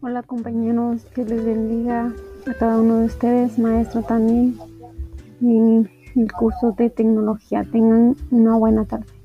Hola compañeros, que les bendiga a cada uno de ustedes, maestro también, en el curso de tecnología. Tengan una buena tarde.